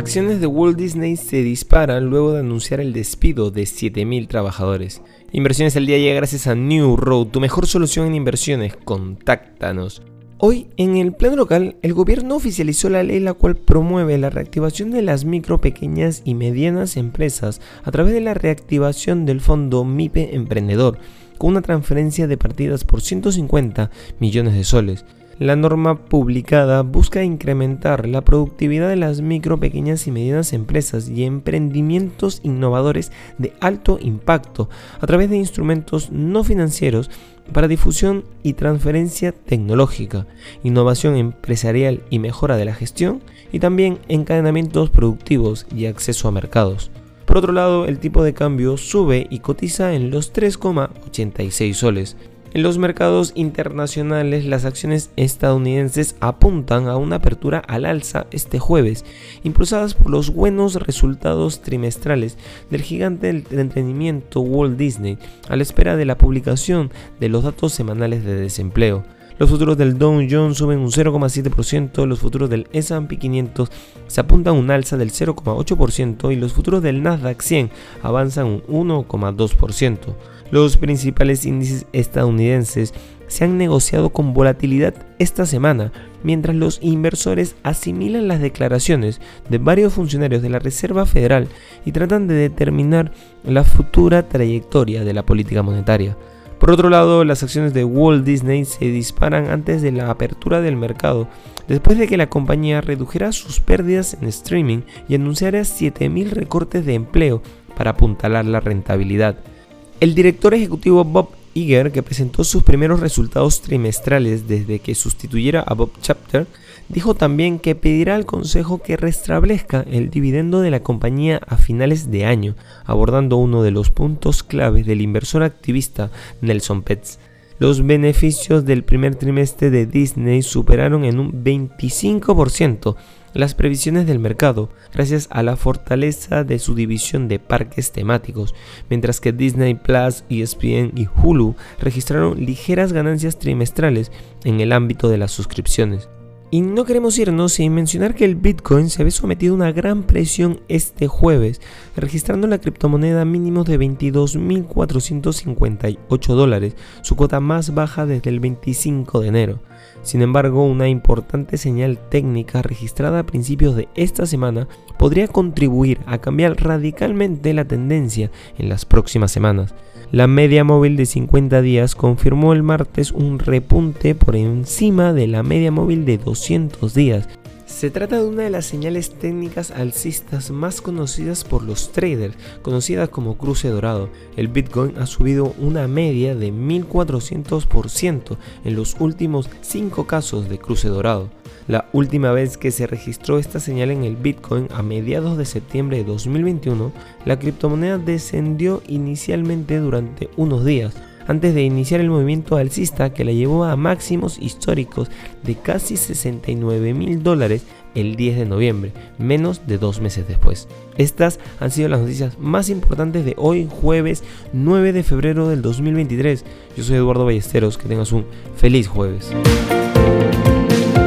Acciones de Walt Disney se disparan luego de anunciar el despido de 7.000 trabajadores. Inversiones al día llega gracias a New Road, tu mejor solución en inversiones. Contáctanos. Hoy, en el plano local, el gobierno oficializó la ley la cual promueve la reactivación de las micro, pequeñas y medianas empresas a través de la reactivación del fondo MIPE Emprendedor, con una transferencia de partidas por 150 millones de soles. La norma publicada busca incrementar la productividad de las micro, pequeñas y medianas empresas y emprendimientos innovadores de alto impacto a través de instrumentos no financieros para difusión y transferencia tecnológica, innovación empresarial y mejora de la gestión, y también encadenamientos productivos y acceso a mercados. Por otro lado, el tipo de cambio sube y cotiza en los 3,86 soles, en los mercados internacionales, las acciones estadounidenses apuntan a una apertura al alza este jueves, impulsadas por los buenos resultados trimestrales del gigante del entretenimiento Walt Disney, a la espera de la publicación de los datos semanales de desempleo. Los futuros del Dow Jones suben un 0,7%, los futuros del S&P 500 se apuntan a un alza del 0,8% y los futuros del Nasdaq 100 avanzan un 1,2%. Los principales índices estadounidenses se han negociado con volatilidad esta semana, mientras los inversores asimilan las declaraciones de varios funcionarios de la Reserva Federal y tratan de determinar la futura trayectoria de la política monetaria. Por otro lado, las acciones de Walt Disney se disparan antes de la apertura del mercado, después de que la compañía redujera sus pérdidas en streaming y anunciara 7.000 recortes de empleo para apuntalar la rentabilidad. El director ejecutivo Bob Iger, que presentó sus primeros resultados trimestrales desde que sustituyera a Bob Chapter, dijo también que pedirá al Consejo que restablezca el dividendo de la compañía a finales de año, abordando uno de los puntos claves del inversor activista Nelson Petz. Los beneficios del primer trimestre de Disney superaron en un 25% las previsiones del mercado gracias a la fortaleza de su división de parques temáticos, mientras que Disney Plus, ESPN y Hulu registraron ligeras ganancias trimestrales en el ámbito de las suscripciones. Y no queremos irnos sin mencionar que el Bitcoin se ve sometido a una gran presión este jueves, registrando la criptomoneda mínimo de 22.458 dólares, su cuota más baja desde el 25 de enero. Sin embargo, una importante señal técnica registrada a principios de esta semana podría contribuir a cambiar radicalmente la tendencia en las próximas semanas. La media móvil de 50 días confirmó el martes un repunte por encima de la media móvil de 200 días. Se trata de una de las señales técnicas alcistas más conocidas por los traders, conocida como cruce dorado. El Bitcoin ha subido una media de 1400% en los últimos 5 casos de cruce dorado. La última vez que se registró esta señal en el Bitcoin a mediados de septiembre de 2021, la criptomoneda descendió inicialmente durante unos días, antes de iniciar el movimiento alcista que la llevó a máximos históricos de casi 69 mil dólares el 10 de noviembre, menos de dos meses después. Estas han sido las noticias más importantes de hoy, jueves 9 de febrero del 2023. Yo soy Eduardo Ballesteros, que tengas un feliz jueves.